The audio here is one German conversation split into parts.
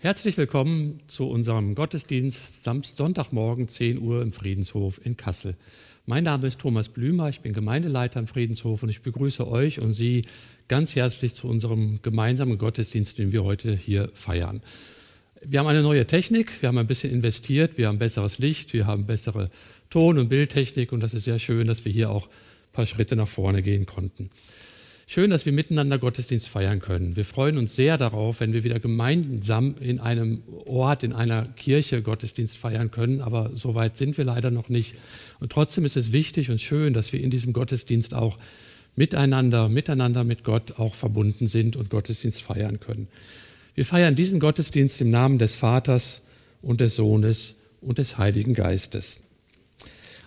Herzlich willkommen zu unserem Gottesdienst Samstag, Sonntagmorgen 10 Uhr im Friedenshof in Kassel. Mein Name ist Thomas Blümer, ich bin Gemeindeleiter im Friedenshof und ich begrüße euch und Sie ganz herzlich zu unserem gemeinsamen Gottesdienst, den wir heute hier feiern. Wir haben eine neue Technik, wir haben ein bisschen investiert, wir haben besseres Licht, wir haben bessere Ton- und Bildtechnik und das ist sehr schön, dass wir hier auch ein paar Schritte nach vorne gehen konnten. Schön, dass wir miteinander Gottesdienst feiern können. Wir freuen uns sehr darauf, wenn wir wieder gemeinsam in einem Ort, in einer Kirche Gottesdienst feiern können, aber so weit sind wir leider noch nicht. Und trotzdem ist es wichtig und schön, dass wir in diesem Gottesdienst auch miteinander, miteinander mit Gott auch verbunden sind und Gottesdienst feiern können. Wir feiern diesen Gottesdienst im Namen des Vaters und des Sohnes und des Heiligen Geistes.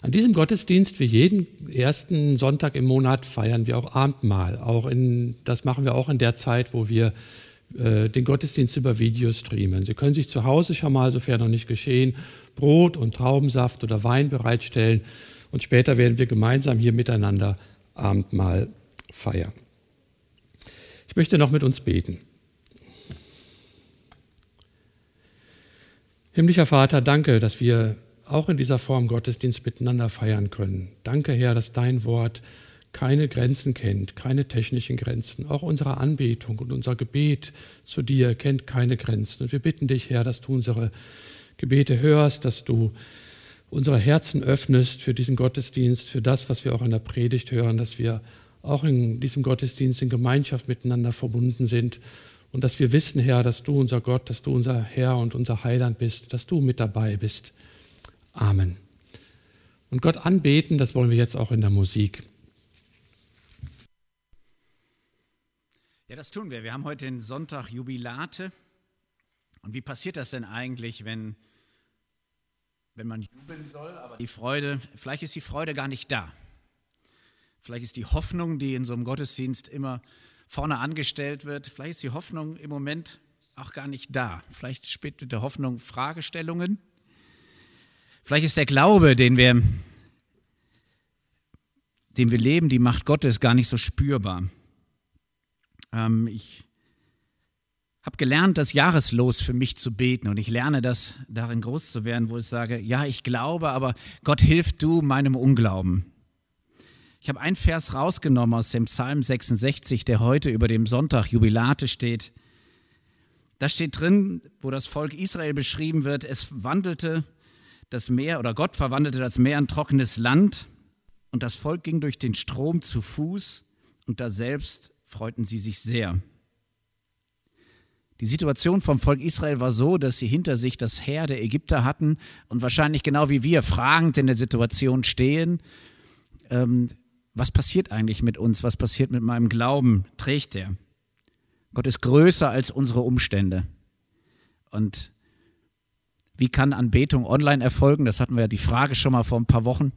An diesem Gottesdienst, wie jeden ersten Sonntag im Monat, feiern wir auch Abendmahl. Auch in, das machen wir auch in der Zeit, wo wir äh, den Gottesdienst über Video streamen. Sie können sich zu Hause schon mal, sofern noch nicht geschehen, Brot und Traubensaft oder Wein bereitstellen und später werden wir gemeinsam hier miteinander Abendmahl feiern. Ich möchte noch mit uns beten. Himmlischer Vater, danke, dass wir auch in dieser Form Gottesdienst miteinander feiern können. Danke, Herr, dass dein Wort keine Grenzen kennt, keine technischen Grenzen. Auch unsere Anbetung und unser Gebet zu dir kennt keine Grenzen. Und wir bitten dich, Herr, dass du unsere Gebete hörst, dass du unsere Herzen öffnest für diesen Gottesdienst, für das, was wir auch in der Predigt hören, dass wir auch in diesem Gottesdienst in Gemeinschaft miteinander verbunden sind und dass wir wissen, Herr, dass du unser Gott, dass du unser Herr und unser Heiland bist, dass du mit dabei bist. Amen. Und Gott anbeten, das wollen wir jetzt auch in der Musik. Ja, das tun wir. Wir haben heute den Sonntag Jubilate. Und wie passiert das denn eigentlich, wenn, wenn man jubeln soll, aber die Freude, vielleicht ist die Freude gar nicht da. Vielleicht ist die Hoffnung, die in so einem Gottesdienst immer vorne angestellt wird, vielleicht ist die Hoffnung im Moment auch gar nicht da. Vielleicht spielt mit der Hoffnung Fragestellungen Vielleicht ist der Glaube, den wir, den wir leben, die Macht Gottes gar nicht so spürbar. Ähm, ich habe gelernt, das Jahreslos für mich zu beten und ich lerne das, darin groß zu werden, wo ich sage, ja, ich glaube, aber Gott hilft du meinem Unglauben. Ich habe einen Vers rausgenommen aus dem Psalm 66, der heute über dem Sonntag Jubilate steht. Da steht drin, wo das Volk Israel beschrieben wird, es wandelte das Meer oder Gott verwandelte das Meer in trockenes Land und das Volk ging durch den Strom zu Fuß und da selbst freuten sie sich sehr. Die Situation vom Volk Israel war so, dass sie hinter sich das Heer der Ägypter hatten und wahrscheinlich genau wie wir fragend in der Situation stehen, ähm, was passiert eigentlich mit uns, was passiert mit meinem Glauben, trägt er. Gott ist größer als unsere Umstände. Und wie kann Anbetung online erfolgen? Das hatten wir ja die Frage schon mal vor ein paar Wochen.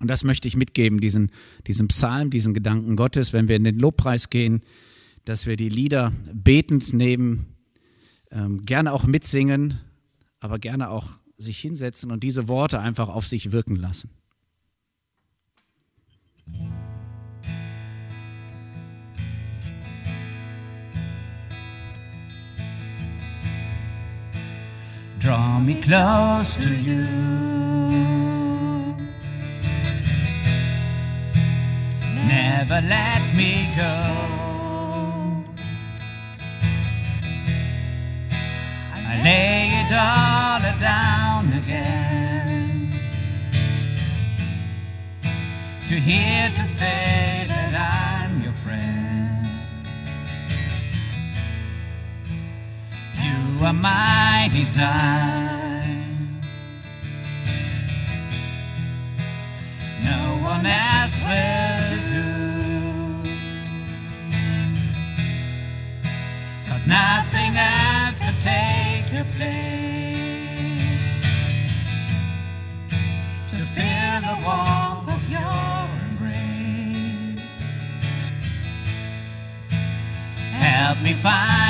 Und das möchte ich mitgeben, diesen, diesen Psalm, diesen Gedanken Gottes, wenn wir in den Lobpreis gehen, dass wir die Lieder betend nehmen, ähm, gerne auch mitsingen, aber gerne auch sich hinsetzen und diese Worte einfach auf sich wirken lassen. Draw me close to you. Never let me go. I lay it all down again to hear to say that I'm You are my design. No one else will do. Cause nothing else could take your place. To feel the warmth of your embrace. Help me find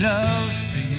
close to you.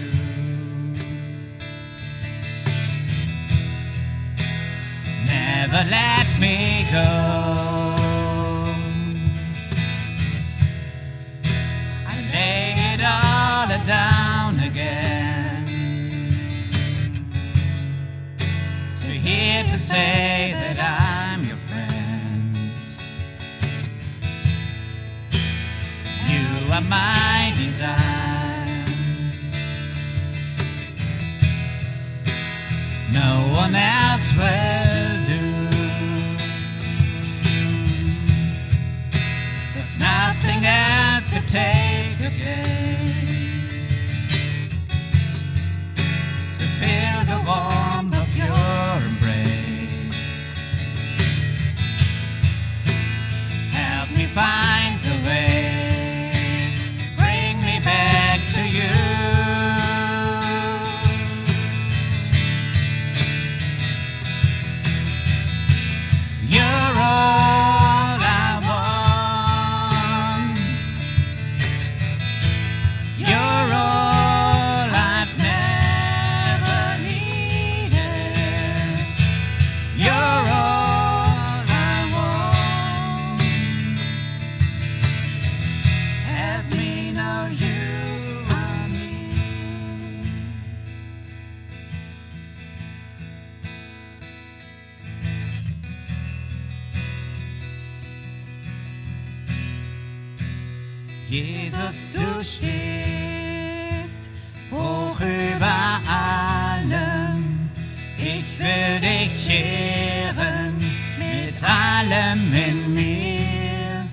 Jesus, du stehst hoch über allem. Ich will dich ehren mit allem in mir.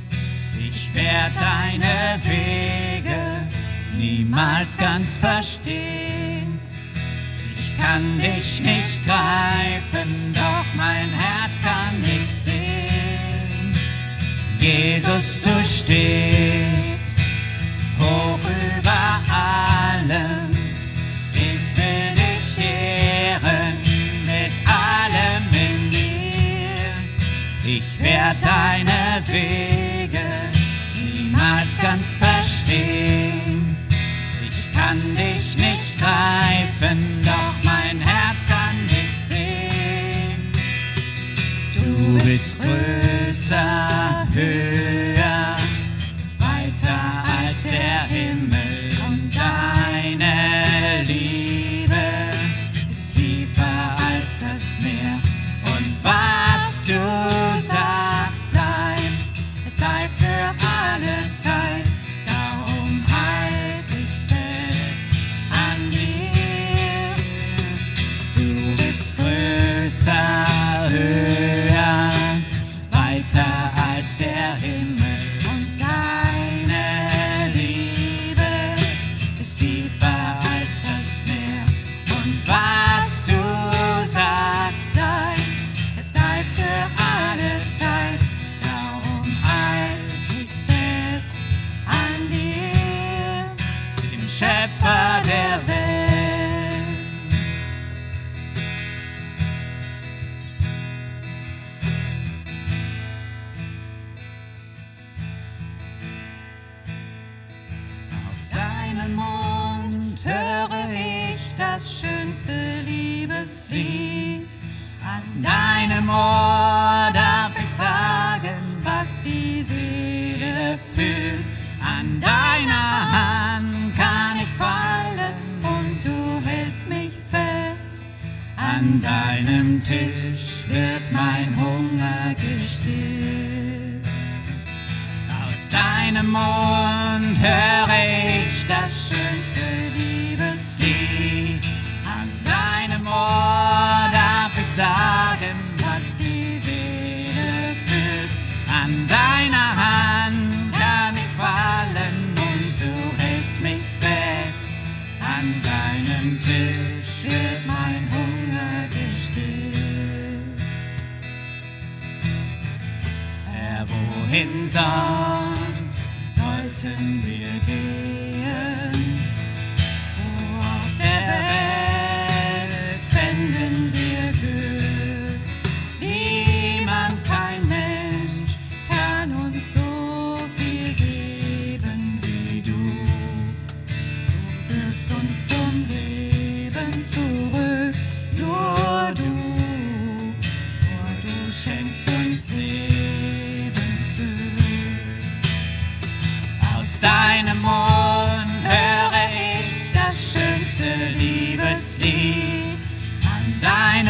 Ich werde deine Wege niemals ganz verstehen. Ich kann dich nicht greifen, doch mein Herz kann dich sehen. Jesus, du stehst Wege niemals ganz verstehen. Ich kann dich nicht greifen, doch mein Herz kann dich sehen. Du bist größer.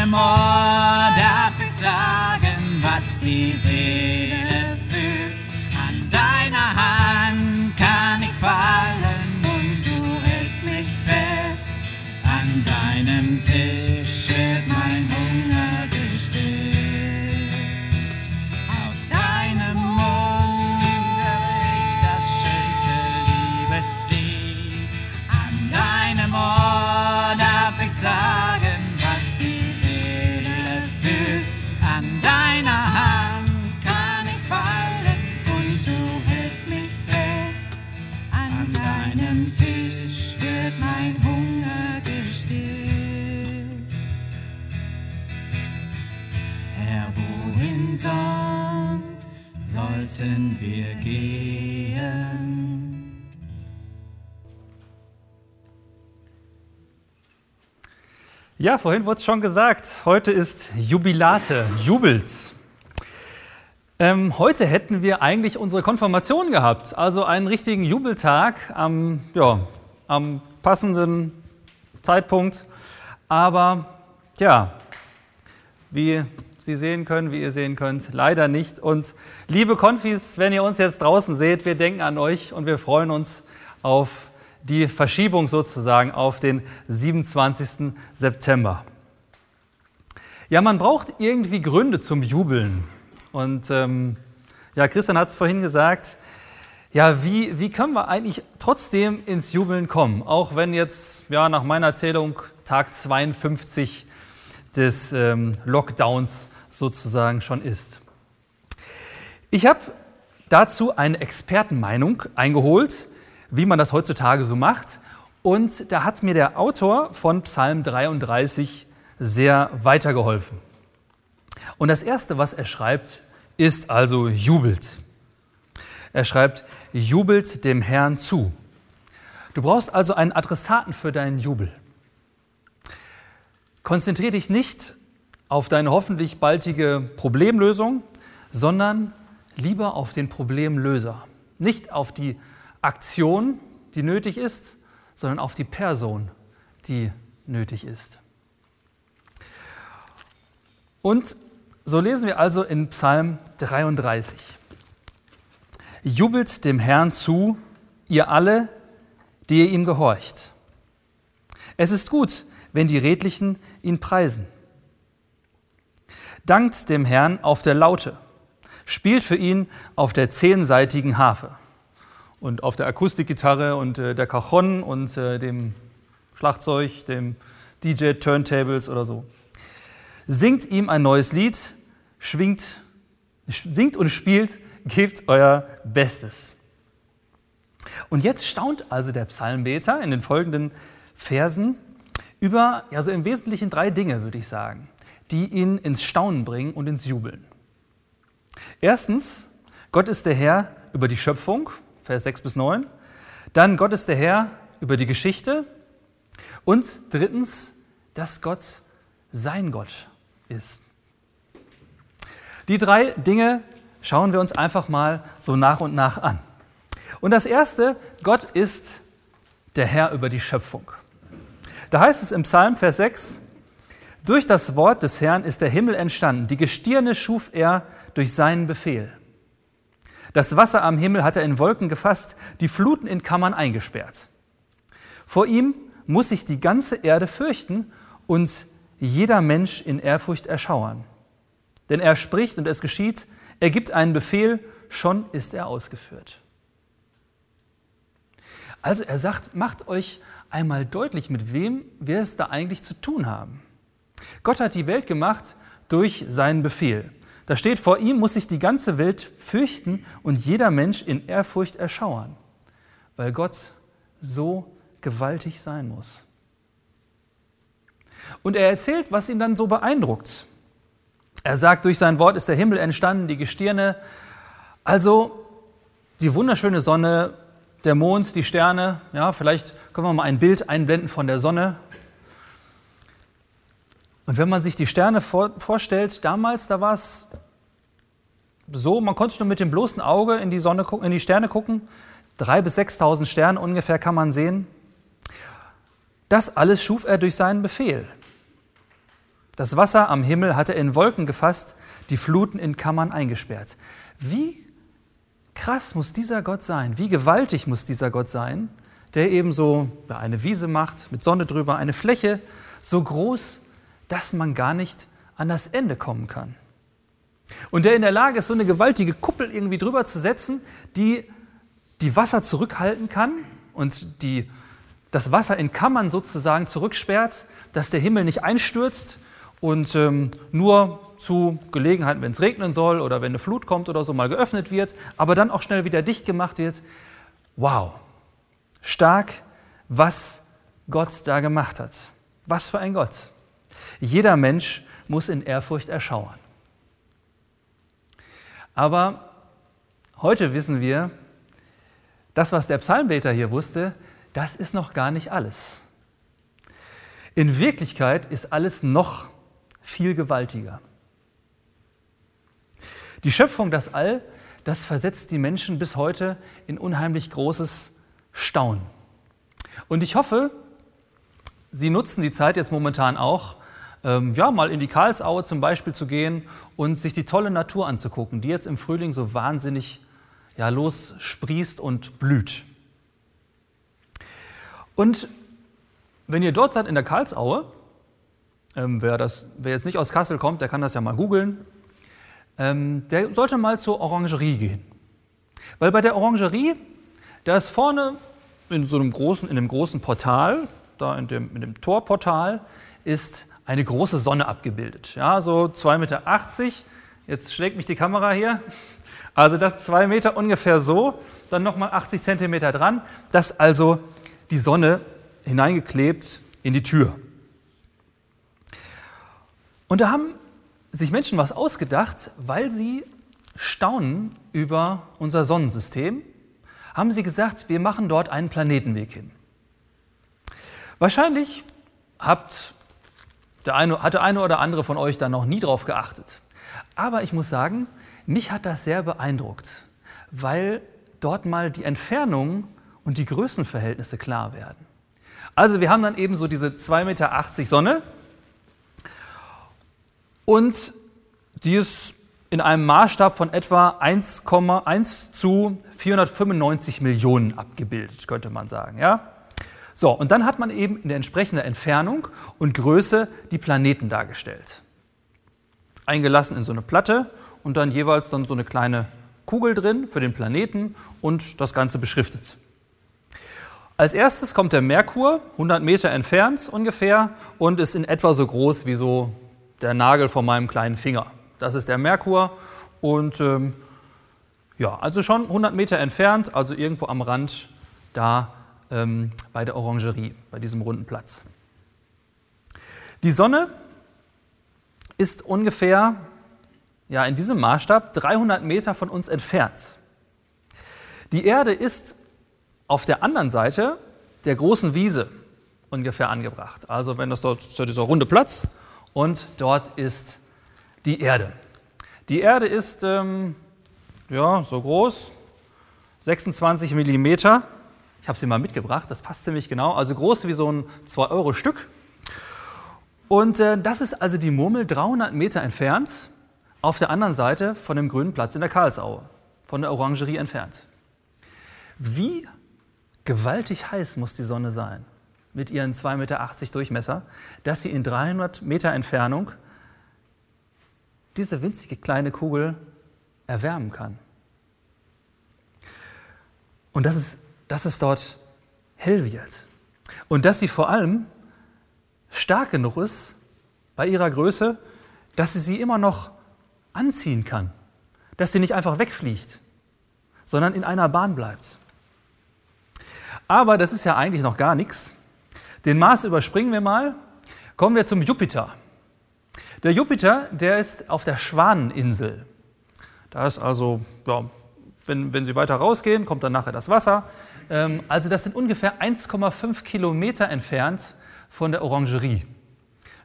Deinem Ohr darf ich sagen, was die Seele fühlt. An deiner Hand kann ich fallen und du hältst mich fest. An deinem Tisch sollten wir gehen? Ja, vorhin wurde es schon gesagt, heute ist Jubilate, jubelt. Ähm, heute hätten wir eigentlich unsere Konfirmation gehabt, also einen richtigen Jubeltag am, ja, am passenden Zeitpunkt. Aber ja, wie Sie sehen können, wie ihr sehen könnt, leider nicht. Und liebe Konfis, wenn ihr uns jetzt draußen seht, wir denken an euch und wir freuen uns auf die Verschiebung sozusagen auf den 27. September. Ja, man braucht irgendwie Gründe zum Jubeln. Und ähm, ja, Christian hat es vorhin gesagt, ja, wie, wie können wir eigentlich trotzdem ins Jubeln kommen? Auch wenn jetzt, ja, nach meiner Erzählung Tag 52 des ähm, Lockdowns sozusagen schon ist. Ich habe dazu eine Expertenmeinung eingeholt, wie man das heutzutage so macht. Und da hat mir der Autor von Psalm 33 sehr weitergeholfen. Und das Erste, was er schreibt, ist also jubelt. Er schreibt, jubelt dem Herrn zu. Du brauchst also einen Adressaten für deinen Jubel. Konzentriere dich nicht auf deine hoffentlich baldige Problemlösung, sondern lieber auf den Problemlöser. Nicht auf die Aktion, die nötig ist, sondern auf die Person, die nötig ist. Und so lesen wir also in Psalm 33. Jubelt dem Herrn zu, ihr alle, die ihr ihm gehorcht. Es ist gut, wenn die Redlichen ihn preisen. Dankt dem Herrn auf der Laute, spielt für ihn auf der zehnseitigen Harfe und auf der Akustikgitarre und äh, der Cajon und äh, dem Schlagzeug, dem DJ Turntables oder so. Singt ihm ein neues Lied, schwingt, singt und spielt, gebt euer Bestes. Und jetzt staunt also der Psalmbeter in den folgenden Versen über, ja, so im Wesentlichen drei Dinge, würde ich sagen, die ihn ins Staunen bringen und ins Jubeln. Erstens, Gott ist der Herr über die Schöpfung, Vers 6 bis 9. Dann Gott ist der Herr über die Geschichte. Und drittens, dass Gott sein Gott ist. Die drei Dinge schauen wir uns einfach mal so nach und nach an. Und das erste, Gott ist der Herr über die Schöpfung. Da heißt es im Psalm, Vers 6, durch das Wort des Herrn ist der Himmel entstanden, die Gestirne schuf er durch seinen Befehl. Das Wasser am Himmel hat er in Wolken gefasst, die Fluten in Kammern eingesperrt. Vor ihm muss sich die ganze Erde fürchten und jeder Mensch in Ehrfurcht erschauern. Denn er spricht und es geschieht, er gibt einen Befehl, schon ist er ausgeführt. Also er sagt, macht euch einmal deutlich, mit wem wir es da eigentlich zu tun haben. Gott hat die Welt gemacht durch seinen Befehl. Da steht, vor ihm muss sich die ganze Welt fürchten und jeder Mensch in Ehrfurcht erschauern, weil Gott so gewaltig sein muss. Und er erzählt, was ihn dann so beeindruckt. Er sagt, durch sein Wort ist der Himmel entstanden, die Gestirne. Also die wunderschöne Sonne, der Mond, die Sterne. Ja, vielleicht können wir mal ein Bild einblenden von der Sonne. Und wenn man sich die Sterne vor, vorstellt, damals, da war es so, man konnte nur mit dem bloßen Auge in die, Sonne, in die Sterne gucken. Drei bis 6.000 Sterne ungefähr kann man sehen. Das alles schuf er durch seinen Befehl. Das Wasser am Himmel hatte er in Wolken gefasst, die Fluten in Kammern eingesperrt. Wie krass muss dieser Gott sein, wie gewaltig muss dieser Gott sein, der eben so eine Wiese macht, mit Sonne drüber, eine Fläche so groß, dass man gar nicht an das Ende kommen kann. Und der in der Lage ist, so eine gewaltige Kuppel irgendwie drüber zu setzen, die die Wasser zurückhalten kann und die das Wasser in Kammern sozusagen zurücksperrt, dass der Himmel nicht einstürzt und ähm, nur zu Gelegenheiten, wenn es regnen soll oder wenn eine Flut kommt oder so, mal geöffnet wird, aber dann auch schnell wieder dicht gemacht wird. Wow, stark, was Gott da gemacht hat. Was für ein Gott. Jeder Mensch muss in Ehrfurcht erschauern. Aber heute wissen wir, das, was der Psalmbeter hier wusste, das ist noch gar nicht alles. In Wirklichkeit ist alles noch viel gewaltiger. Die Schöpfung, das All, das versetzt die Menschen bis heute in unheimlich großes Staunen. Und ich hoffe, Sie nutzen die Zeit jetzt momentan auch, ähm, ja, mal in die Karlsaue zum Beispiel zu gehen und sich die tolle Natur anzugucken, die jetzt im Frühling so wahnsinnig ja, lossprießt und blüht. Und wenn ihr dort seid in der Karlsaue, ähm, wer, das, wer jetzt nicht aus Kassel kommt, der kann das ja mal googeln, ähm, der sollte mal zur Orangerie gehen. Weil bei der Orangerie, da ist vorne in so einem großen, in einem großen Portal, da in dem, in dem Torportal, ist eine große Sonne abgebildet. Ja, so 2,80 Meter. Jetzt schlägt mich die Kamera hier. Also das 2 Meter ungefähr so, dann nochmal 80 Zentimeter dran. Das also die Sonne hineingeklebt in die Tür. Und da haben sich Menschen was ausgedacht, weil sie staunen über unser Sonnensystem, haben sie gesagt, wir machen dort einen Planetenweg hin. Wahrscheinlich habt der eine, hat der eine oder andere von euch da noch nie drauf geachtet. Aber ich muss sagen, mich hat das sehr beeindruckt, weil dort mal die Entfernung und die Größenverhältnisse klar werden. Also wir haben dann eben so diese 2,80 Meter Sonne und die ist in einem Maßstab von etwa 1,1 zu 495 Millionen abgebildet, könnte man sagen. Ja? So, und dann hat man eben in der entsprechenden Entfernung und Größe die Planeten dargestellt. Eingelassen in so eine Platte und dann jeweils dann so eine kleine Kugel drin für den Planeten und das Ganze beschriftet. Als erstes kommt der Merkur, 100 Meter entfernt ungefähr, und ist in etwa so groß wie so der Nagel von meinem kleinen Finger. Das ist der Merkur und ähm, ja, also schon 100 Meter entfernt, also irgendwo am Rand da ähm, bei der Orangerie, bei diesem runden Platz. Die Sonne ist ungefähr ja, in diesem Maßstab 300 Meter von uns entfernt. Die Erde ist auf der anderen Seite der großen Wiese ungefähr angebracht. Also wenn das dort ist dieser runde Platz und dort ist die Erde. Die Erde ist ähm, ja, so groß, 26 Millimeter. Ich habe sie mal mitgebracht, das passt ziemlich genau. Also groß wie so ein 2-Euro-Stück. Und äh, das ist also die Murmel 300 Meter entfernt, auf der anderen Seite von dem grünen Platz in der Karlsaue, von der Orangerie entfernt. Wie gewaltig heiß muss die Sonne sein? Mit ihren 2,80 Meter Durchmesser, dass sie in 300 Meter Entfernung diese winzige kleine Kugel erwärmen kann. Und dass es, dass es dort hell wird. Und dass sie vor allem stark genug ist bei ihrer Größe, dass sie sie immer noch anziehen kann, dass sie nicht einfach wegfliegt, sondern in einer Bahn bleibt. Aber das ist ja eigentlich noch gar nichts. Den Mars überspringen wir mal. Kommen wir zum Jupiter. Der Jupiter, der ist auf der Schwaneninsel. Da ist also, ja, wenn, wenn Sie weiter rausgehen, kommt dann nachher das Wasser. Ähm, also das sind ungefähr 1,5 Kilometer entfernt von der Orangerie.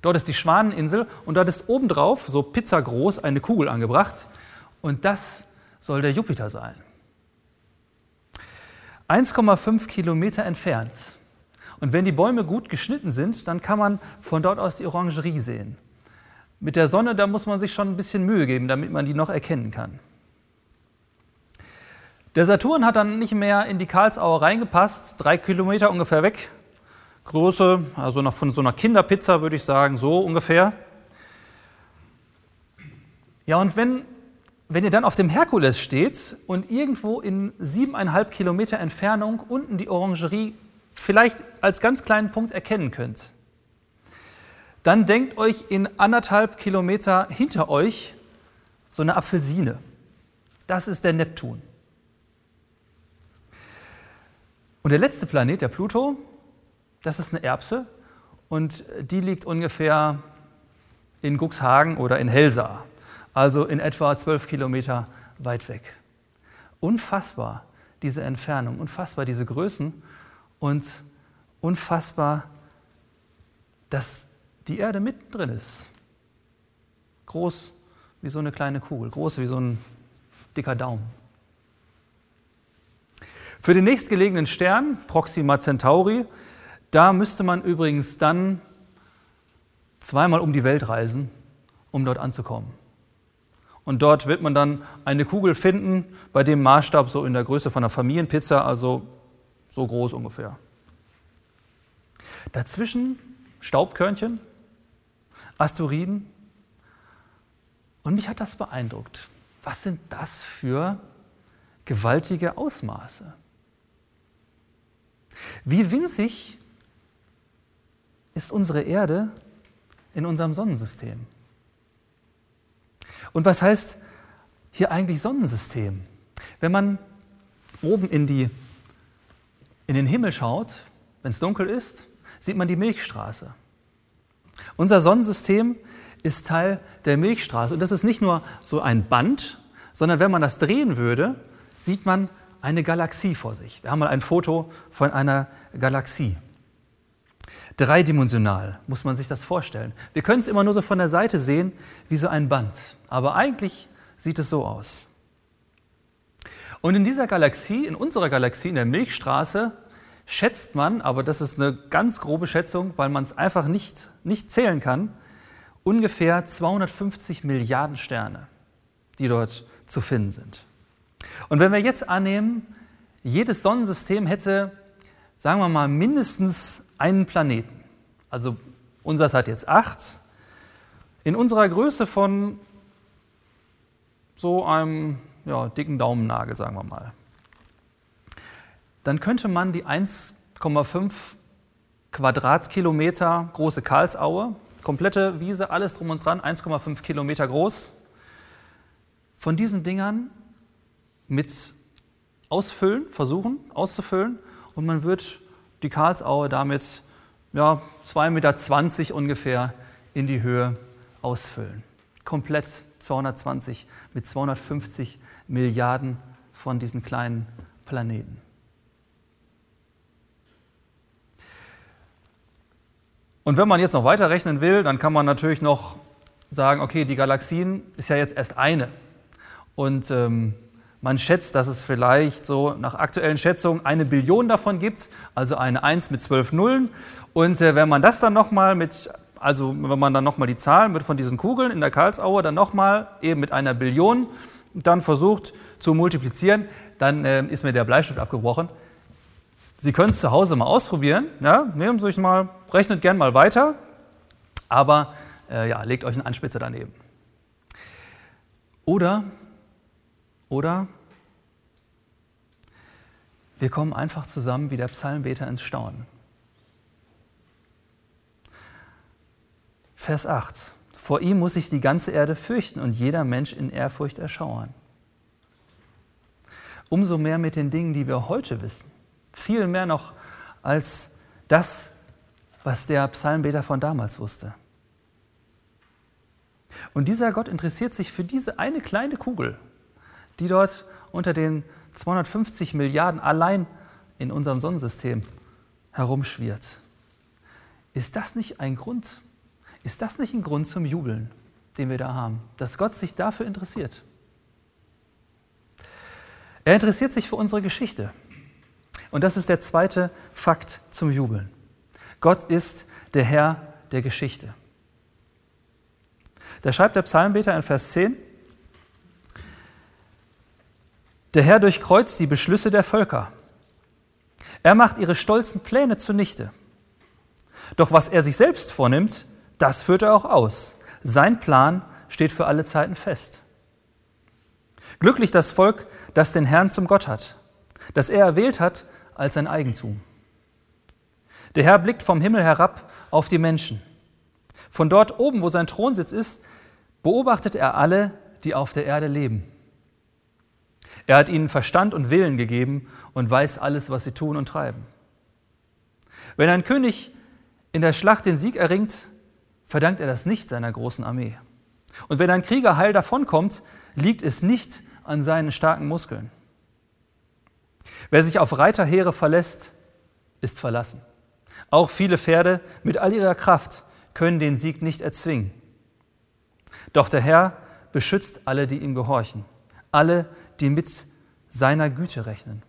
Dort ist die Schwaneninsel und dort ist obendrauf, so pizzagroß, eine Kugel angebracht. Und das soll der Jupiter sein. 1,5 Kilometer entfernt. Und wenn die Bäume gut geschnitten sind, dann kann man von dort aus die Orangerie sehen. Mit der Sonne, da muss man sich schon ein bisschen Mühe geben, damit man die noch erkennen kann. Der Saturn hat dann nicht mehr in die Karlsauer reingepasst, drei Kilometer ungefähr weg. Größe, also noch von so einer Kinderpizza würde ich sagen, so ungefähr. Ja, und wenn, wenn ihr dann auf dem Herkules steht und irgendwo in siebeneinhalb Kilometer Entfernung unten die Orangerie vielleicht als ganz kleinen Punkt erkennen könnt, dann denkt euch in anderthalb Kilometer hinter euch so eine Apfelsine. Das ist der Neptun. Und der letzte Planet, der Pluto, das ist eine Erbse und die liegt ungefähr in Guxhagen oder in Helsa, also in etwa zwölf Kilometer weit weg. Unfassbar diese Entfernung, unfassbar diese Größen und unfassbar, dass die Erde mittendrin ist. Groß wie so eine kleine Kugel, groß wie so ein dicker Daumen. Für den nächstgelegenen Stern, Proxima Centauri, da müsste man übrigens dann zweimal um die Welt reisen, um dort anzukommen. Und dort wird man dann eine Kugel finden, bei dem Maßstab so in der Größe von einer Familienpizza, also so groß ungefähr. Dazwischen Staubkörnchen, Asteroiden. Und mich hat das beeindruckt. Was sind das für gewaltige Ausmaße? Wie winzig ist unsere Erde in unserem Sonnensystem? Und was heißt hier eigentlich Sonnensystem? Wenn man oben in, die, in den Himmel schaut, wenn es dunkel ist, sieht man die Milchstraße. Unser Sonnensystem ist Teil der Milchstraße. Und das ist nicht nur so ein Band, sondern wenn man das drehen würde, sieht man eine Galaxie vor sich. Wir haben mal ein Foto von einer Galaxie. Dreidimensional muss man sich das vorstellen. Wir können es immer nur so von der Seite sehen, wie so ein Band. Aber eigentlich sieht es so aus. Und in dieser Galaxie, in unserer Galaxie, in der Milchstraße, schätzt man, aber das ist eine ganz grobe Schätzung, weil man es einfach nicht, nicht zählen kann, ungefähr 250 Milliarden Sterne, die dort zu finden sind. Und wenn wir jetzt annehmen, jedes Sonnensystem hätte, sagen wir mal, mindestens einen Planeten. Also unseres hat jetzt acht. In unserer Größe von so einem ja, dicken Daumennagel, sagen wir mal dann könnte man die 1,5 Quadratkilometer große Karlsaue, komplette Wiese, alles drum und dran, 1,5 Kilometer groß, von diesen Dingern mit ausfüllen, versuchen auszufüllen und man wird die Karlsaue damit ja, 2,20 Meter ungefähr in die Höhe ausfüllen. Komplett 220 mit 250 Milliarden von diesen kleinen Planeten. Und wenn man jetzt noch weiter rechnen will, dann kann man natürlich noch sagen, okay, die Galaxien ist ja jetzt erst eine. Und ähm, man schätzt, dass es vielleicht so nach aktuellen Schätzungen eine Billion davon gibt, also eine 1 mit 12 Nullen. Und äh, wenn man das dann nochmal mit, also wenn man dann nochmal die Zahlen mit von diesen Kugeln in der Karlsauer dann nochmal eben mit einer Billion dann versucht zu multiplizieren, dann äh, ist mir der Bleistift abgebrochen. Sie können es zu Hause mal ausprobieren. Ja? Nehmen Sie sich mal, rechnet gern mal weiter, aber äh, ja, legt euch einen Anspitzer daneben. Oder, oder wir kommen einfach zusammen wie der Psalmbeter ins Staunen. Vers 8. Vor ihm muss sich die ganze Erde fürchten und jeder Mensch in Ehrfurcht erschauern. Umso mehr mit den Dingen, die wir heute wissen. Viel mehr noch als das, was der Psalmbeter von damals wusste. Und dieser Gott interessiert sich für diese eine kleine Kugel, die dort unter den 250 Milliarden allein in unserem Sonnensystem herumschwirrt. Ist das nicht ein Grund? Ist das nicht ein Grund zum Jubeln, den wir da haben, dass Gott sich dafür interessiert? Er interessiert sich für unsere Geschichte. Und das ist der zweite Fakt zum Jubeln. Gott ist der Herr der Geschichte. Da schreibt der Psalmbeter in Vers 10, der Herr durchkreuzt die Beschlüsse der Völker. Er macht ihre stolzen Pläne zunichte. Doch was er sich selbst vornimmt, das führt er auch aus. Sein Plan steht für alle Zeiten fest. Glücklich das Volk, das den Herrn zum Gott hat, das er erwählt hat als sein Eigentum. Der Herr blickt vom Himmel herab auf die Menschen. Von dort oben, wo sein Thronsitz ist, beobachtet er alle, die auf der Erde leben. Er hat ihnen Verstand und Willen gegeben und weiß alles, was sie tun und treiben. Wenn ein König in der Schlacht den Sieg erringt, verdankt er das nicht seiner großen Armee. Und wenn ein Krieger heil davonkommt, liegt es nicht an seinen starken Muskeln. Wer sich auf Reiterheere verlässt, ist verlassen. Auch viele Pferde mit all ihrer Kraft können den Sieg nicht erzwingen. Doch der Herr beschützt alle, die ihm gehorchen, alle, die mit seiner Güte rechnen.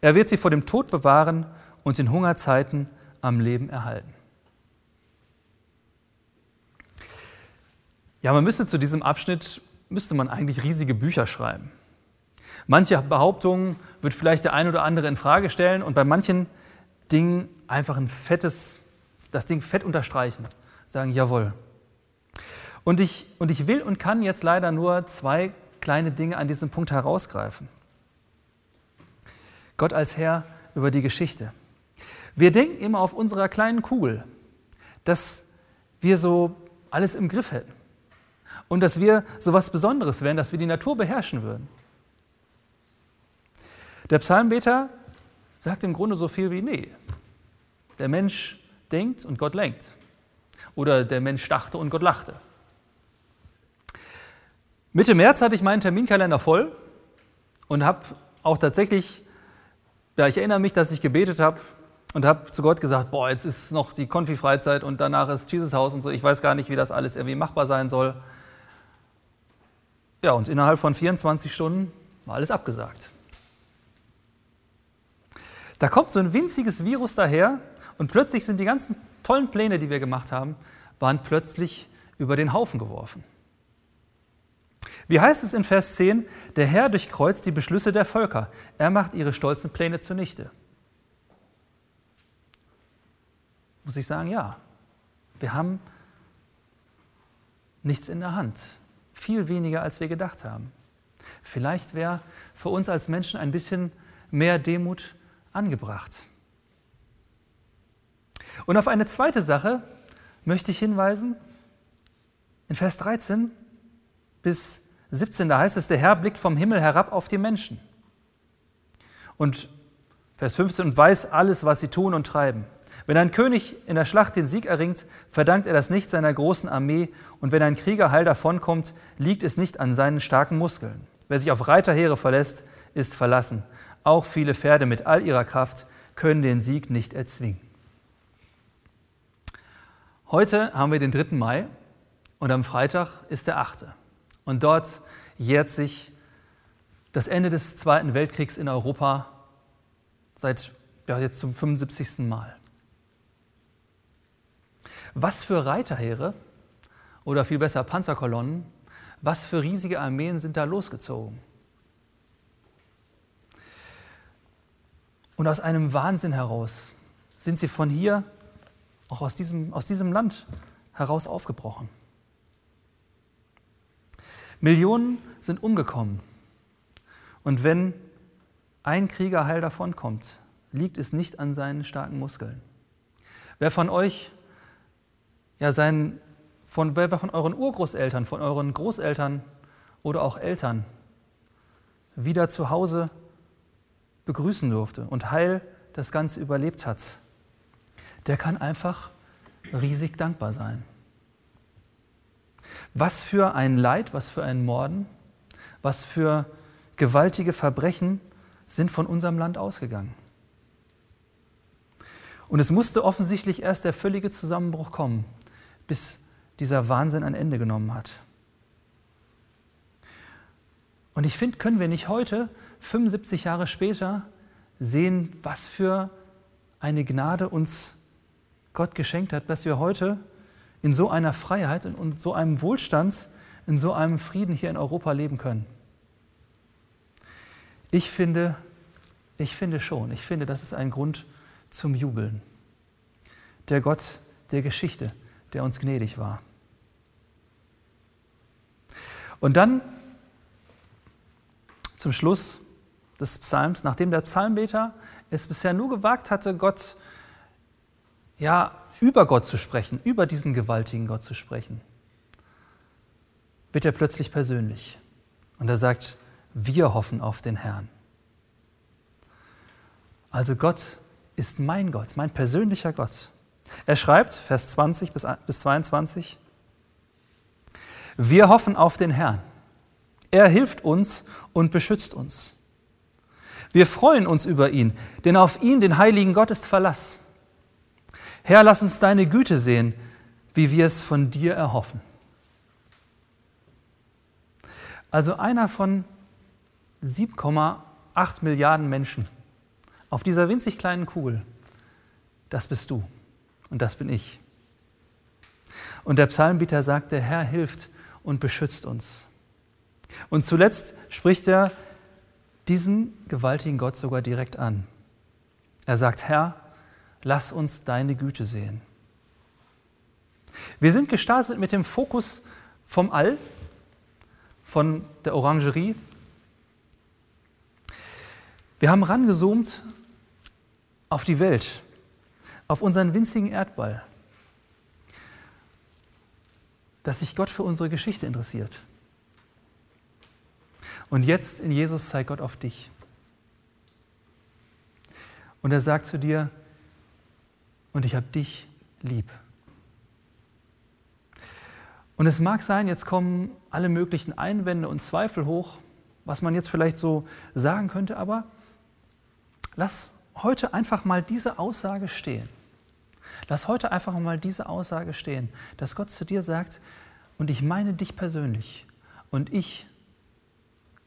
Er wird sie vor dem Tod bewahren und in Hungerzeiten am Leben erhalten. Ja, man müsste zu diesem Abschnitt, müsste man eigentlich riesige Bücher schreiben. Manche Behauptungen wird vielleicht der ein oder andere in Frage stellen und bei manchen Dingen einfach ein fettes, das Ding fett unterstreichen. Sagen, jawohl. Und ich, und ich will und kann jetzt leider nur zwei kleine Dinge an diesem Punkt herausgreifen. Gott als Herr über die Geschichte. Wir denken immer auf unserer kleinen Kugel, dass wir so alles im Griff hätten und dass wir so was Besonderes wären, dass wir die Natur beherrschen würden. Der Psalmbeter sagt im Grunde so viel wie, nee, der Mensch denkt und Gott lenkt. Oder der Mensch dachte und Gott lachte. Mitte März hatte ich meinen Terminkalender voll und habe auch tatsächlich, ja, ich erinnere mich, dass ich gebetet habe und habe zu Gott gesagt, boah, jetzt ist noch die Konfi-Freizeit und danach ist Jesus Haus und so. Ich weiß gar nicht, wie das alles irgendwie machbar sein soll. Ja, und innerhalb von 24 Stunden war alles abgesagt. Da kommt so ein winziges Virus daher und plötzlich sind die ganzen tollen Pläne, die wir gemacht haben, waren plötzlich über den Haufen geworfen. Wie heißt es in Vers 10? Der Herr durchkreuzt die Beschlüsse der Völker. Er macht ihre stolzen Pläne zunichte. Muss ich sagen, ja. Wir haben nichts in der Hand. Viel weniger, als wir gedacht haben. Vielleicht wäre für uns als Menschen ein bisschen mehr Demut angebracht. Und auf eine zweite Sache möchte ich hinweisen. In Vers 13 bis 17, da heißt es, der Herr blickt vom Himmel herab auf die Menschen. Und Vers 15, und weiß alles, was sie tun und treiben. Wenn ein König in der Schlacht den Sieg erringt, verdankt er das nicht seiner großen Armee, und wenn ein Krieger heil davonkommt, liegt es nicht an seinen starken Muskeln. Wer sich auf Reiterheere verlässt, ist verlassen. Auch viele Pferde mit all ihrer Kraft können den Sieg nicht erzwingen. Heute haben wir den 3. Mai und am Freitag ist der 8. Und dort jährt sich das Ende des Zweiten Weltkriegs in Europa seit ja, jetzt zum 75. Mal. Was für Reiterheere oder viel besser Panzerkolonnen, was für riesige Armeen sind da losgezogen? Und aus einem Wahnsinn heraus sind sie von hier, auch aus diesem, aus diesem Land heraus aufgebrochen. Millionen sind umgekommen. Und wenn ein Krieger heil davonkommt, liegt es nicht an seinen starken Muskeln. Wer von euch ja sein von von euren Urgroßeltern, von euren Großeltern oder auch Eltern wieder zu Hause begrüßen durfte und heil das Ganze überlebt hat, der kann einfach riesig dankbar sein. Was für ein Leid, was für ein Morden, was für gewaltige Verbrechen sind von unserem Land ausgegangen. Und es musste offensichtlich erst der völlige Zusammenbruch kommen, bis dieser Wahnsinn ein Ende genommen hat. Und ich finde, können wir nicht heute, 75 Jahre später, sehen, was für eine Gnade uns Gott geschenkt hat, dass wir heute in so einer Freiheit und so einem Wohlstand, in so einem Frieden hier in Europa leben können. Ich finde, ich finde schon, ich finde, das ist ein Grund zum Jubeln. Der Gott der Geschichte, der uns gnädig war. Und dann zum Schluss des Psalms, nachdem der Psalmbeter es bisher nur gewagt hatte, Gott ja, über Gott zu sprechen, über diesen gewaltigen Gott zu sprechen, wird er plötzlich persönlich. Und er sagt, wir hoffen auf den Herrn. Also Gott ist mein Gott, mein persönlicher Gott. Er schreibt, Vers 20 bis 22, wir hoffen auf den Herrn. Er hilft uns und beschützt uns. Wir freuen uns über ihn, denn auf ihn, den heiligen Gott, ist Verlass. Herr, lass uns deine Güte sehen, wie wir es von dir erhoffen. Also einer von 7,8 Milliarden Menschen auf dieser winzig kleinen Kugel, das bist du und das bin ich. Und der Psalmbieter sagt, der Herr hilft und beschützt uns. Und zuletzt spricht er diesen gewaltigen Gott sogar direkt an. Er sagt, Herr, lass uns deine Güte sehen. Wir sind gestartet mit dem Fokus vom All, von der Orangerie. Wir haben rangezoomt auf die Welt, auf unseren winzigen Erdball, dass sich Gott für unsere Geschichte interessiert. Und jetzt in Jesus zeigt Gott auf dich. Und er sagt zu dir, und ich habe dich lieb. Und es mag sein, jetzt kommen alle möglichen Einwände und Zweifel hoch, was man jetzt vielleicht so sagen könnte, aber lass heute einfach mal diese Aussage stehen. Lass heute einfach mal diese Aussage stehen, dass Gott zu dir sagt, und ich meine dich persönlich und ich,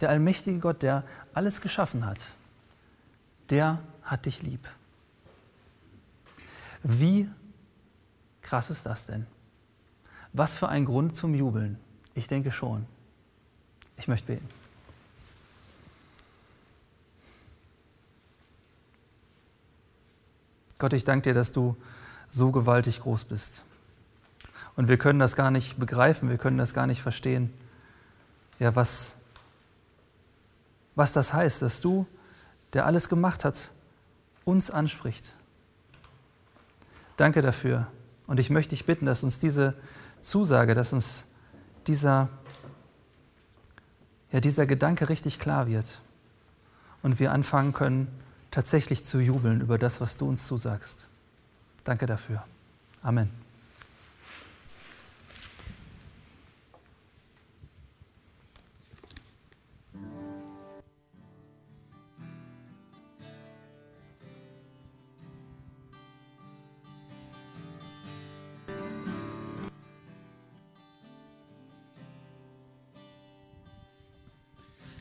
der allmächtige Gott, der alles geschaffen hat, der hat dich lieb. Wie krass ist das denn? Was für ein Grund zum Jubeln? Ich denke schon. Ich möchte beten. Gott, ich danke dir, dass du so gewaltig groß bist. Und wir können das gar nicht begreifen, wir können das gar nicht verstehen. Ja, was, was das heißt, dass du, der alles gemacht hat, uns anspricht. Danke dafür. Und ich möchte dich bitten, dass uns diese Zusage, dass uns dieser, ja, dieser Gedanke richtig klar wird und wir anfangen können, tatsächlich zu jubeln über das, was du uns zusagst. Danke dafür. Amen.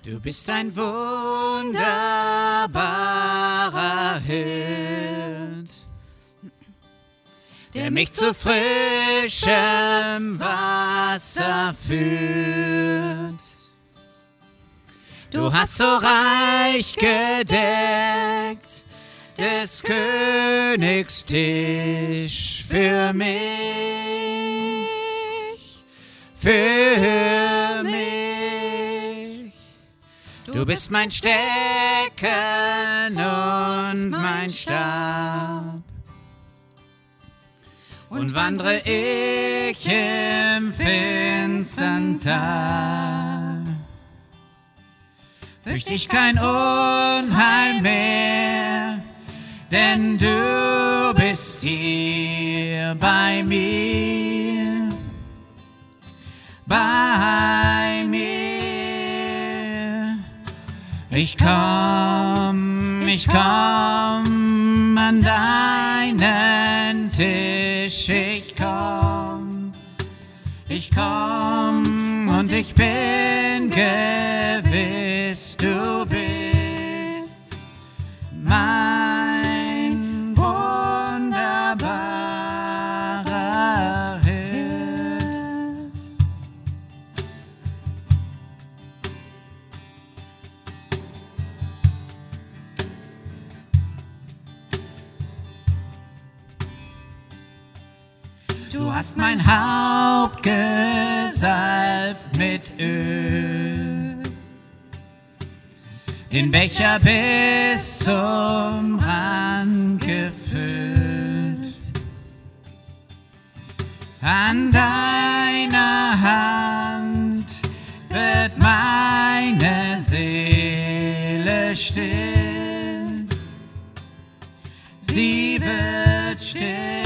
Du bist ein wunderbarer Hirt, der mich zu frischem Wasser führt. Du hast so reich gedeckt des Königs Tisch für mich, für mich. Du bist mein Stecken und mein Stab und wandre ich im finstern Tal. Fürcht ich kein Unheil mehr, denn du bist hier bei mir. Bei mir. Ich komm, ich komm an deinen Tisch, ich komm, ich komm und ich bin gewiss, hast mein Haupt gesalbt mit Öl, den Becher bis zum Rand gefüllt. An deiner Hand wird meine Seele still. Sie wird still.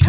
Ich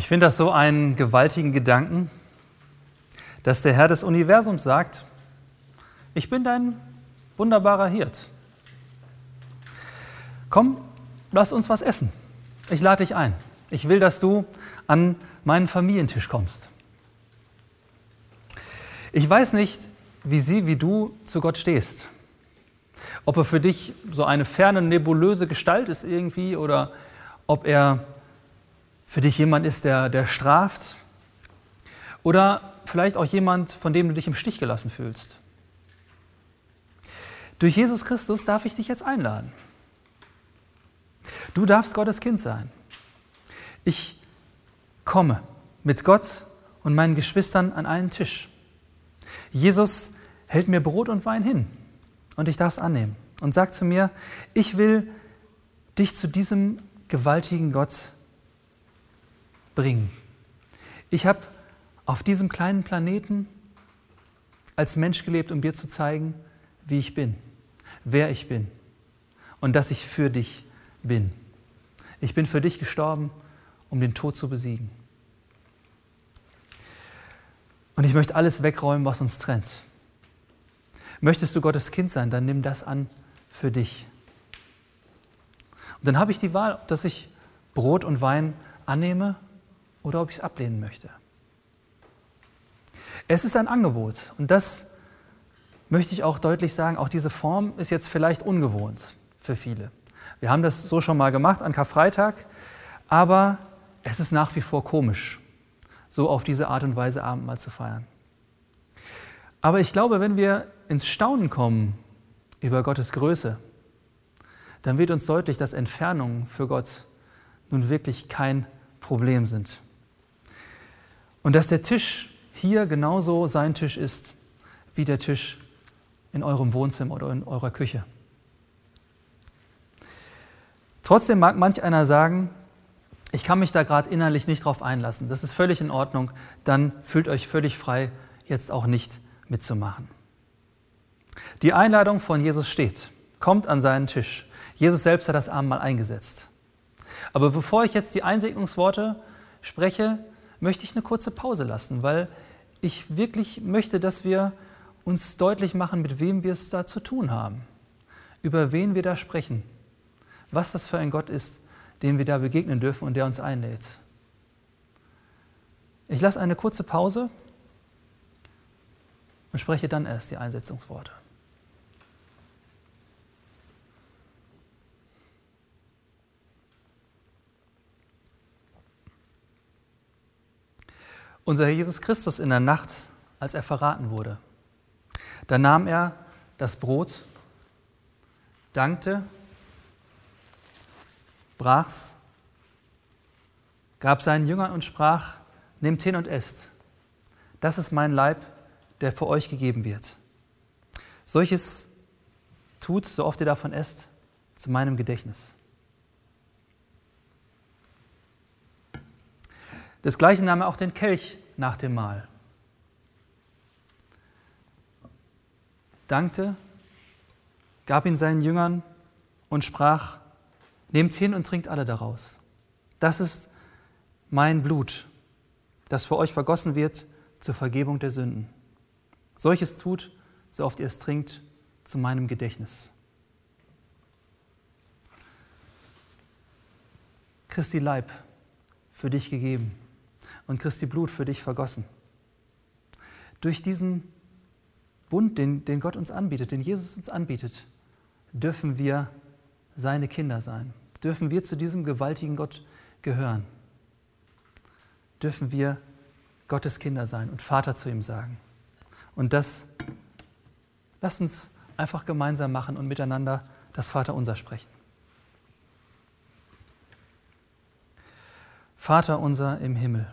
Ich finde das so einen gewaltigen Gedanken, dass der Herr des Universums sagt, ich bin dein wunderbarer Hirt. Komm, lass uns was essen. Ich lade dich ein. Ich will, dass du an meinen Familientisch kommst. Ich weiß nicht, wie sie, wie du zu Gott stehst. Ob er für dich so eine ferne, nebulöse Gestalt ist irgendwie oder ob er für dich jemand ist, der, der straft oder vielleicht auch jemand, von dem du dich im Stich gelassen fühlst. Durch Jesus Christus darf ich dich jetzt einladen. Du darfst Gottes Kind sein. Ich komme mit Gott und meinen Geschwistern an einen Tisch. Jesus hält mir Brot und Wein hin und ich darf es annehmen und sagt zu mir, ich will dich zu diesem gewaltigen Gott bringen. Ich habe auf diesem kleinen Planeten als Mensch gelebt, um dir zu zeigen, wie ich bin, wer ich bin und dass ich für dich bin. Ich bin für dich gestorben, um den Tod zu besiegen. Und ich möchte alles wegräumen, was uns trennt. Möchtest du Gottes Kind sein, dann nimm das an für dich. Und dann habe ich die Wahl, dass ich Brot und Wein annehme oder ob ich es ablehnen möchte. Es ist ein Angebot und das möchte ich auch deutlich sagen, auch diese Form ist jetzt vielleicht ungewohnt für viele. Wir haben das so schon mal gemacht an Karfreitag, aber es ist nach wie vor komisch, so auf diese Art und Weise Abendmahl zu feiern. Aber ich glaube, wenn wir ins Staunen kommen über Gottes Größe, dann wird uns deutlich, dass Entfernungen für Gott nun wirklich kein Problem sind. Und dass der Tisch hier genauso sein Tisch ist wie der Tisch in eurem Wohnzimmer oder in eurer Küche. Trotzdem mag manch einer sagen, ich kann mich da gerade innerlich nicht drauf einlassen. Das ist völlig in Ordnung. Dann fühlt euch völlig frei, jetzt auch nicht mitzumachen. Die Einladung von Jesus steht. Kommt an seinen Tisch. Jesus selbst hat das Abendmahl eingesetzt. Aber bevor ich jetzt die Einsegnungsworte spreche, möchte ich eine kurze Pause lassen, weil ich wirklich möchte, dass wir uns deutlich machen, mit wem wir es da zu tun haben, über wen wir da sprechen, was das für ein Gott ist, dem wir da begegnen dürfen und der uns einlädt. Ich lasse eine kurze Pause und spreche dann erst die Einsetzungsworte. Unser Herr Jesus Christus in der Nacht, als er verraten wurde, da nahm er das Brot, dankte, brach's, gab seinen Jüngern und sprach, nehmt hin und esst. Das ist mein Leib, der für euch gegeben wird. Solches tut, so oft ihr davon esst, zu meinem Gedächtnis. Desgleichen nahm er auch den Kelch nach dem Mahl. Dankte, gab ihn seinen Jüngern und sprach, nehmt hin und trinkt alle daraus. Das ist mein Blut, das für euch vergossen wird zur Vergebung der Sünden. Solches tut, so oft ihr es trinkt, zu meinem Gedächtnis. Christi Leib für dich gegeben und Christi Blut für dich vergossen. Durch diesen Bund, den, den Gott uns anbietet, den Jesus uns anbietet, dürfen wir seine Kinder sein. Dürfen wir zu diesem gewaltigen Gott gehören. Dürfen wir Gottes Kinder sein und Vater zu ihm sagen. Und das lasst uns einfach gemeinsam machen und miteinander das Vaterunser sprechen. Vater unser im Himmel,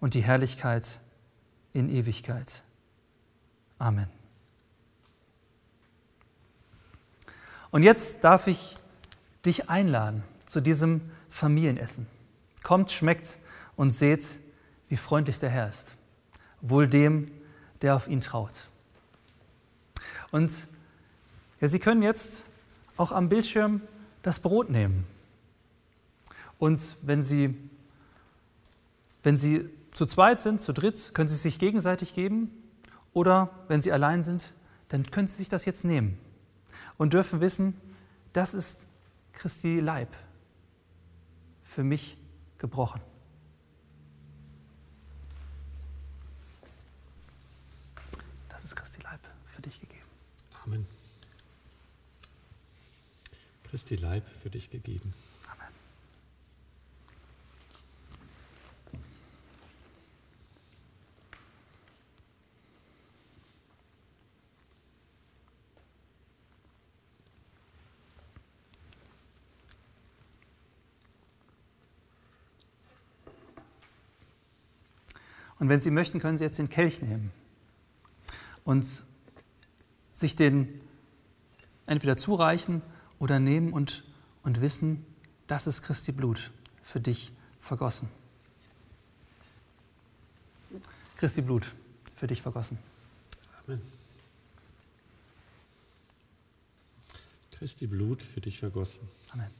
und die Herrlichkeit in Ewigkeit. Amen. Und jetzt darf ich dich einladen zu diesem Familienessen. Kommt, schmeckt und seht, wie freundlich der Herr ist. Wohl dem, der auf ihn traut. Und ja, Sie können jetzt auch am Bildschirm das Brot nehmen. Und wenn Sie, wenn Sie zu zweit sind, zu dritt, können Sie sich gegenseitig geben. Oder wenn Sie allein sind, dann können Sie sich das jetzt nehmen und dürfen wissen, das ist Christi Leib für mich gebrochen. ist Christi Leib für dich gegeben. Amen. Christi Leib für dich gegeben. Und wenn Sie möchten, können Sie jetzt den Kelch nehmen und sich den entweder zureichen oder nehmen und, und wissen, das ist Christi Blut für dich vergossen. Christi Blut für dich vergossen. Amen. Christi Blut für dich vergossen. Amen.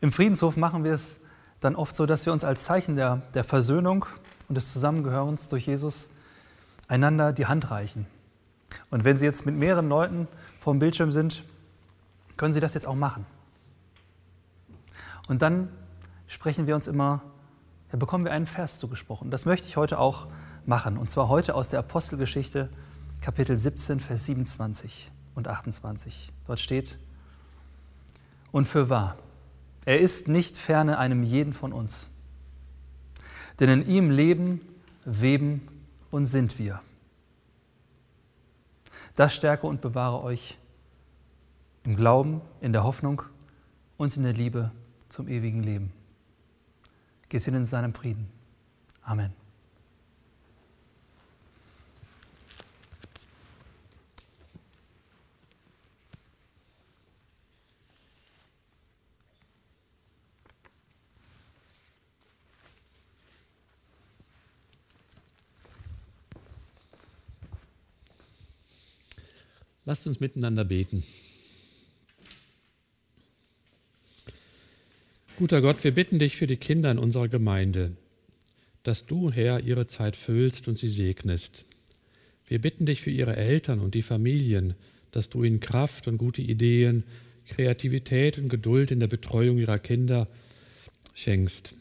Im Friedenshof machen wir es dann oft so, dass wir uns als Zeichen der, der Versöhnung und des Zusammengehörens durch Jesus einander die Hand reichen. Und wenn Sie jetzt mit mehreren Leuten vor dem Bildschirm sind, können Sie das jetzt auch machen. Und dann sprechen wir uns immer, da bekommen wir einen Vers zugesprochen. Das möchte ich heute auch machen. Und zwar heute aus der Apostelgeschichte, Kapitel 17, Vers 27 und 28. Dort steht, und für wahr, er ist nicht ferne einem jeden von uns. Denn in ihm leben, weben und sind wir. Das stärke und bewahre euch im Glauben, in der Hoffnung und in der Liebe zum ewigen Leben. Geht hin in seinem Frieden. Amen. Lasst uns miteinander beten. Guter Gott, wir bitten dich für die Kinder in unserer Gemeinde, dass du, Herr, ihre Zeit füllst und sie segnest. Wir bitten dich für ihre Eltern und die Familien, dass du ihnen Kraft und gute Ideen, Kreativität und Geduld in der Betreuung ihrer Kinder schenkst.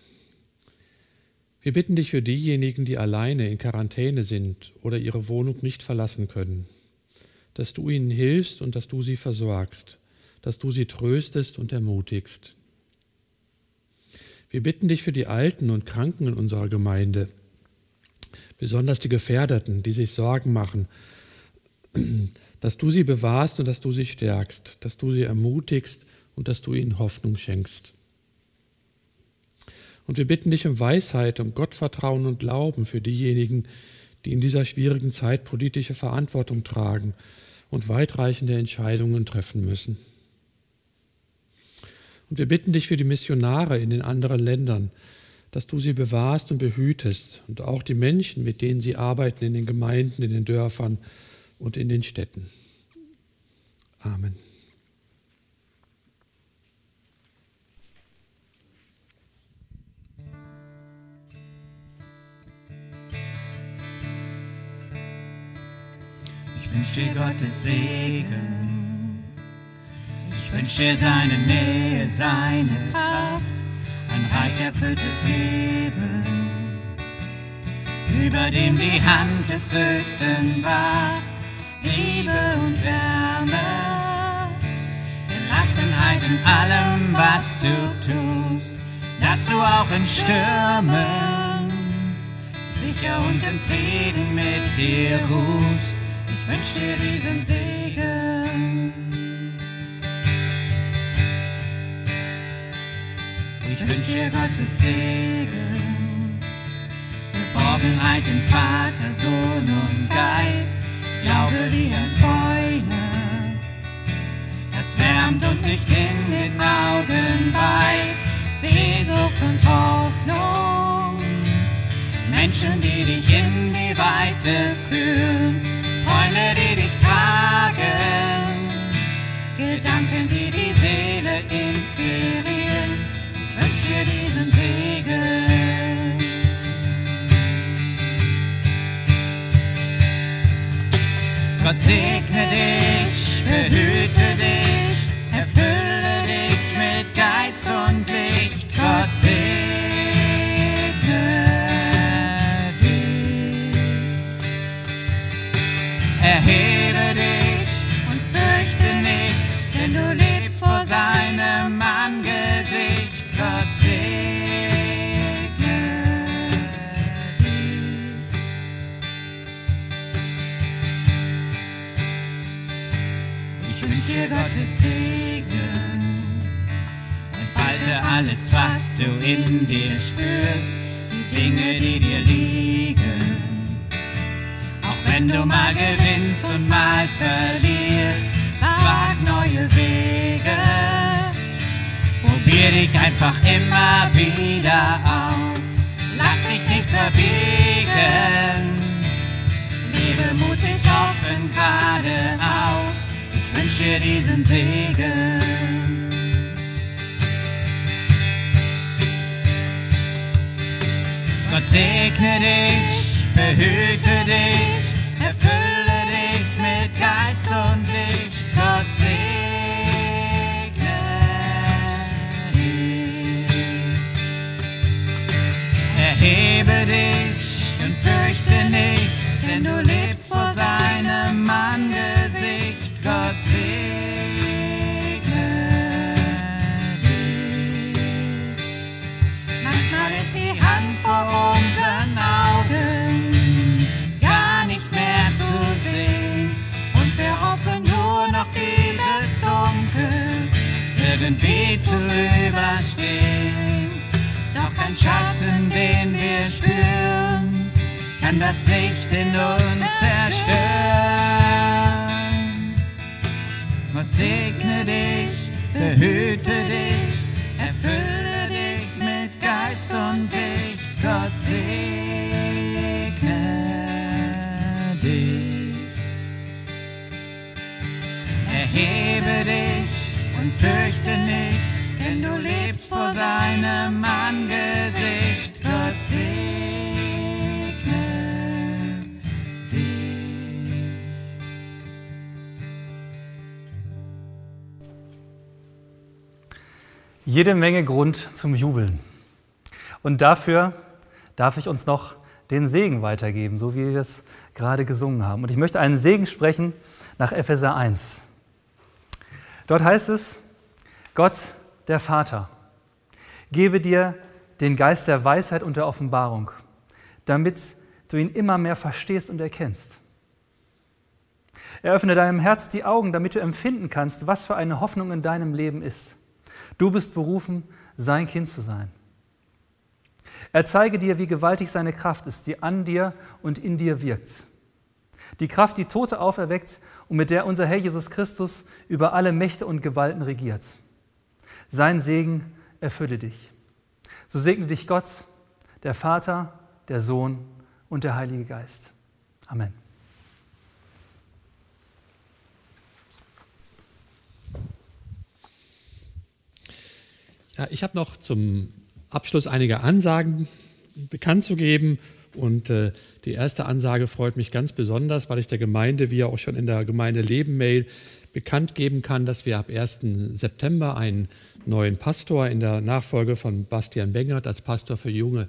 Wir bitten dich für diejenigen, die alleine in Quarantäne sind oder ihre Wohnung nicht verlassen können dass du ihnen hilfst und dass du sie versorgst, dass du sie tröstest und ermutigst. Wir bitten dich für die Alten und Kranken in unserer Gemeinde, besonders die Gefährdeten, die sich Sorgen machen, dass du sie bewahrst und dass du sie stärkst, dass du sie ermutigst und dass du ihnen Hoffnung schenkst. Und wir bitten dich um Weisheit, um Gottvertrauen und Glauben für diejenigen, die in dieser schwierigen Zeit politische Verantwortung tragen und weitreichende Entscheidungen treffen müssen. Und wir bitten dich für die Missionare in den anderen Ländern, dass du sie bewahrst und behütest und auch die Menschen, mit denen sie arbeiten in den Gemeinden, in den Dörfern und in den Städten. Amen. Ich wünsche dir Gottes Segen. Ich wünsche dir seine Nähe, seine Kraft, ein reich erfülltes Leben, über dem die Hand des Höchsten wacht, Liebe und Wärme, Gelassenheit in allem, was du tust, dass du auch in Stürmen sicher und im Frieden mit dir ruhst wünsch dir diesen Segen. Ich wünsch dir Gottes Segen. Geborgenheit im Vater, Sohn und Geist. Glaube wie ein Feuer, das wärmt und nicht in den Augen beißt. Sehnsucht und Hoffnung. Menschen, die dich in die Weite führen Freunde, die dich tragen, Gedanken, die die Seele inspirieren. Ich wünsche diesen Segen. Gott segne dich, behüte dich, du in dir spürst, die Dinge, die dir liegen wenn du mal gewinnst und mal verlierst, wag neue Wege. Probier dich einfach immer wieder aus. Lass dich nicht verbiegen. Lebe mutig offen geradeaus. Ich wünsche dir diesen Segen. Gott segne dich, behüte dich erfülle dich mit Geist und Licht, Gott segne dich. Erhebe dich und fürchte nichts, denn du Weg zu überstehen. Doch kein Schatten, den wir spüren, kann das Licht in uns zerstören. Gott segne dich, behüte dich, erfülle dich mit Geist und Licht. Gott segne dich. Erhebe dich und fürchte nichts, denn du lebst vor seinem Angesicht. Gott segne dich. Jede Menge Grund zum Jubeln. Und dafür darf ich uns noch den Segen weitergeben, so wie wir es gerade gesungen haben. Und ich möchte einen Segen sprechen nach Epheser 1. Dort heißt es, Gott, der Vater, gebe dir den Geist der Weisheit und der Offenbarung, damit du ihn immer mehr verstehst und erkennst. Eröffne deinem Herz die Augen, damit du empfinden kannst, was für eine Hoffnung in deinem Leben ist. Du bist berufen, sein Kind zu sein. Er zeige dir, wie gewaltig seine Kraft ist, die an dir und in dir wirkt. Die Kraft, die Tote auferweckt und mit der unser Herr Jesus Christus über alle Mächte und Gewalten regiert. Sein Segen erfülle dich. So segne dich Gott, der Vater, der Sohn und der Heilige Geist. Amen. Ja, ich habe noch zum Abschluss einige Ansagen bekannt zu geben. Und äh, die erste Ansage freut mich ganz besonders, weil ich der Gemeinde, wie ja auch schon in der Gemeinde Leben Mail, bekannt geben kann, dass wir ab 1. September einen neuen Pastor in der Nachfolge von Bastian Bengert als Pastor für junge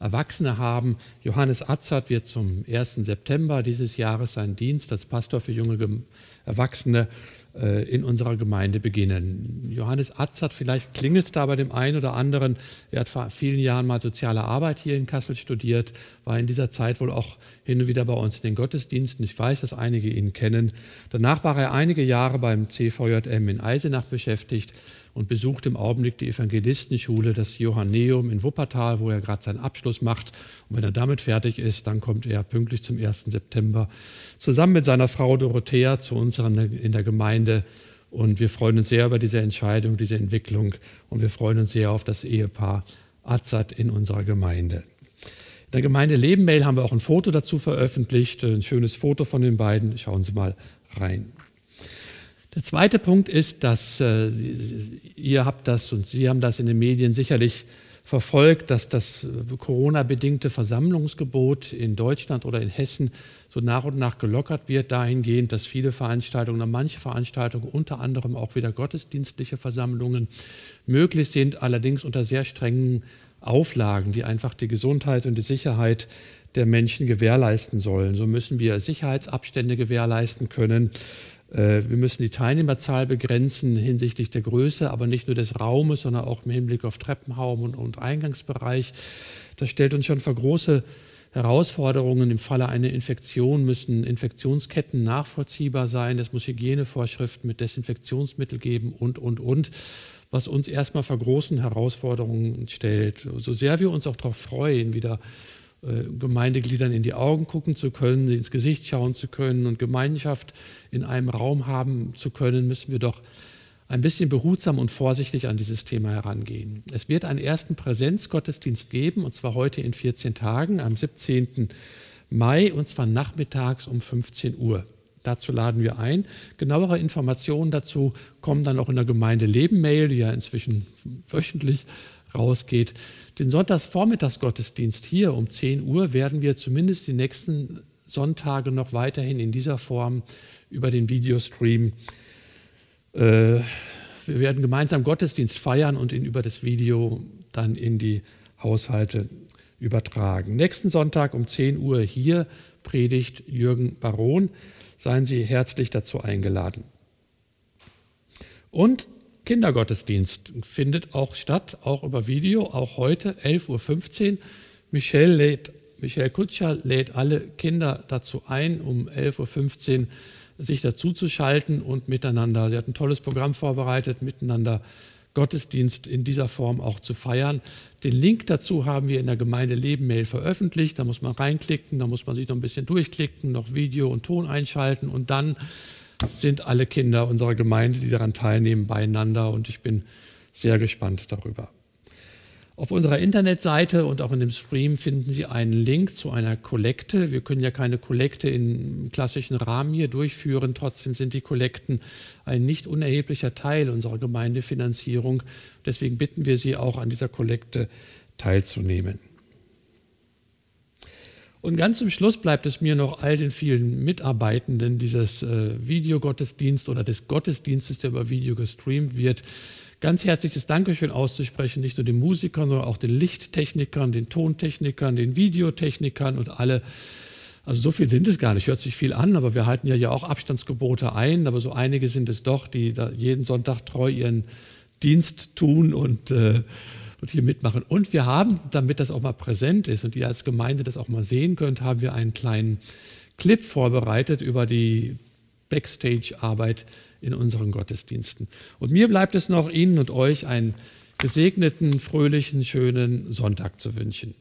Erwachsene haben. Johannes Atzert wird zum 1. September dieses Jahres seinen Dienst als Pastor für junge Erwachsene äh, in unserer Gemeinde beginnen. Johannes Atzert, vielleicht klingelt es da bei dem einen oder anderen. Er hat vor vielen Jahren mal soziale Arbeit hier in Kassel studiert, war in dieser Zeit wohl auch hin und wieder bei uns in den Gottesdiensten. Ich weiß, dass einige ihn kennen. Danach war er einige Jahre beim CVJM in Eisenach beschäftigt und besucht im Augenblick die Evangelistenschule, das Johanneum in Wuppertal, wo er gerade seinen Abschluss macht. Und wenn er damit fertig ist, dann kommt er pünktlich zum 1. September zusammen mit seiner Frau Dorothea zu uns in der Gemeinde. Und wir freuen uns sehr über diese Entscheidung, diese Entwicklung. Und wir freuen uns sehr auf das Ehepaar Azad in unserer Gemeinde. In der Gemeinde Leben Mail haben wir auch ein Foto dazu veröffentlicht, ein schönes Foto von den beiden. Schauen Sie mal rein. Der zweite Punkt ist, dass äh, ihr habt das und Sie haben das in den Medien sicherlich verfolgt, dass das Corona-bedingte Versammlungsgebot in Deutschland oder in Hessen so nach und nach gelockert wird, dahingehend, dass viele Veranstaltungen, manche Veranstaltungen, unter anderem auch wieder gottesdienstliche Versammlungen, möglich sind, allerdings unter sehr strengen Auflagen, die einfach die Gesundheit und die Sicherheit der Menschen gewährleisten sollen. So müssen wir Sicherheitsabstände gewährleisten können. Äh, Wir müssen die Teilnehmerzahl begrenzen hinsichtlich der Größe, aber nicht nur des Raumes, sondern auch im Hinblick auf Treppenraum und, und Eingangsbereich. Das stellt uns schon vor große Herausforderungen. Im Falle einer Infektion müssen Infektionsketten nachvollziehbar sein. Es muss Hygienevorschriften mit Desinfektionsmittel geben und, und, und, was uns erstmal vor großen Herausforderungen stellt. So sehr wir uns auch darauf freuen, wieder Gemeindegliedern in die Augen gucken zu können, sie ins Gesicht schauen zu können und Gemeinschaft in einem Raum haben zu können, müssen wir doch ein bisschen behutsam und vorsichtig an dieses Thema herangehen. Es wird einen ersten Präsenzgottesdienst geben, und zwar heute in 14 Tagen, am 17. Mai, und zwar nachmittags um 15 Uhr. Dazu laden wir ein. Genauere Informationen dazu kommen dann auch in der Gemeinde Leben Mail, die ja inzwischen wöchentlich rausgeht. Den Sonntagsvormittagsgottesdienst hier um 10 Uhr werden wir zumindest die nächsten Sonntage noch weiterhin in dieser Form über den Videostream. Äh, wir werden gemeinsam Gottesdienst feiern und ihn über das Video dann in die Haushalte übertragen. Nächsten Sonntag um 10 Uhr hier predigt Jürgen Baron. Seien Sie herzlich dazu eingeladen. Und Kindergottesdienst findet auch statt, auch über Video, auch heute 11.15 Uhr. Michelle, lädt, Michelle Kutscher lädt alle Kinder dazu ein, um 11.15 Uhr sich dazu zu schalten und miteinander, sie hat ein tolles Programm vorbereitet, miteinander Gottesdienst in dieser Form auch zu feiern. Den Link dazu haben wir in der Gemeinde Leben Mail veröffentlicht. Da muss man reinklicken, da muss man sich noch ein bisschen durchklicken, noch Video und Ton einschalten und dann sind alle Kinder unserer Gemeinde, die daran teilnehmen, beieinander und ich bin sehr gespannt darüber. Auf unserer Internetseite und auch in dem Stream finden Sie einen Link zu einer Kollekte. Wir können ja keine Kollekte im klassischen Rahmen hier durchführen. Trotzdem sind die Kollekten ein nicht unerheblicher Teil unserer Gemeindefinanzierung. Deswegen bitten wir Sie auch an dieser Kollekte teilzunehmen. Und ganz zum Schluss bleibt es mir noch all den vielen Mitarbeitenden dieses äh, Videogottesdienst oder des Gottesdienstes, der über Video gestreamt wird, ganz herzliches Dankeschön auszusprechen, nicht nur den Musikern, sondern auch den Lichttechnikern, den Tontechnikern, den Videotechnikern und alle. Also so viel sind es gar nicht, hört sich viel an, aber wir halten ja ja auch Abstandsgebote ein, aber so einige sind es doch, die da jeden Sonntag treu ihren Dienst tun und, äh, und hier mitmachen. Und wir haben, damit das auch mal präsent ist und ihr als Gemeinde das auch mal sehen könnt, haben wir einen kleinen Clip vorbereitet über die Backstage-Arbeit in unseren Gottesdiensten. Und mir bleibt es noch, Ihnen und euch einen gesegneten, fröhlichen, schönen Sonntag zu wünschen.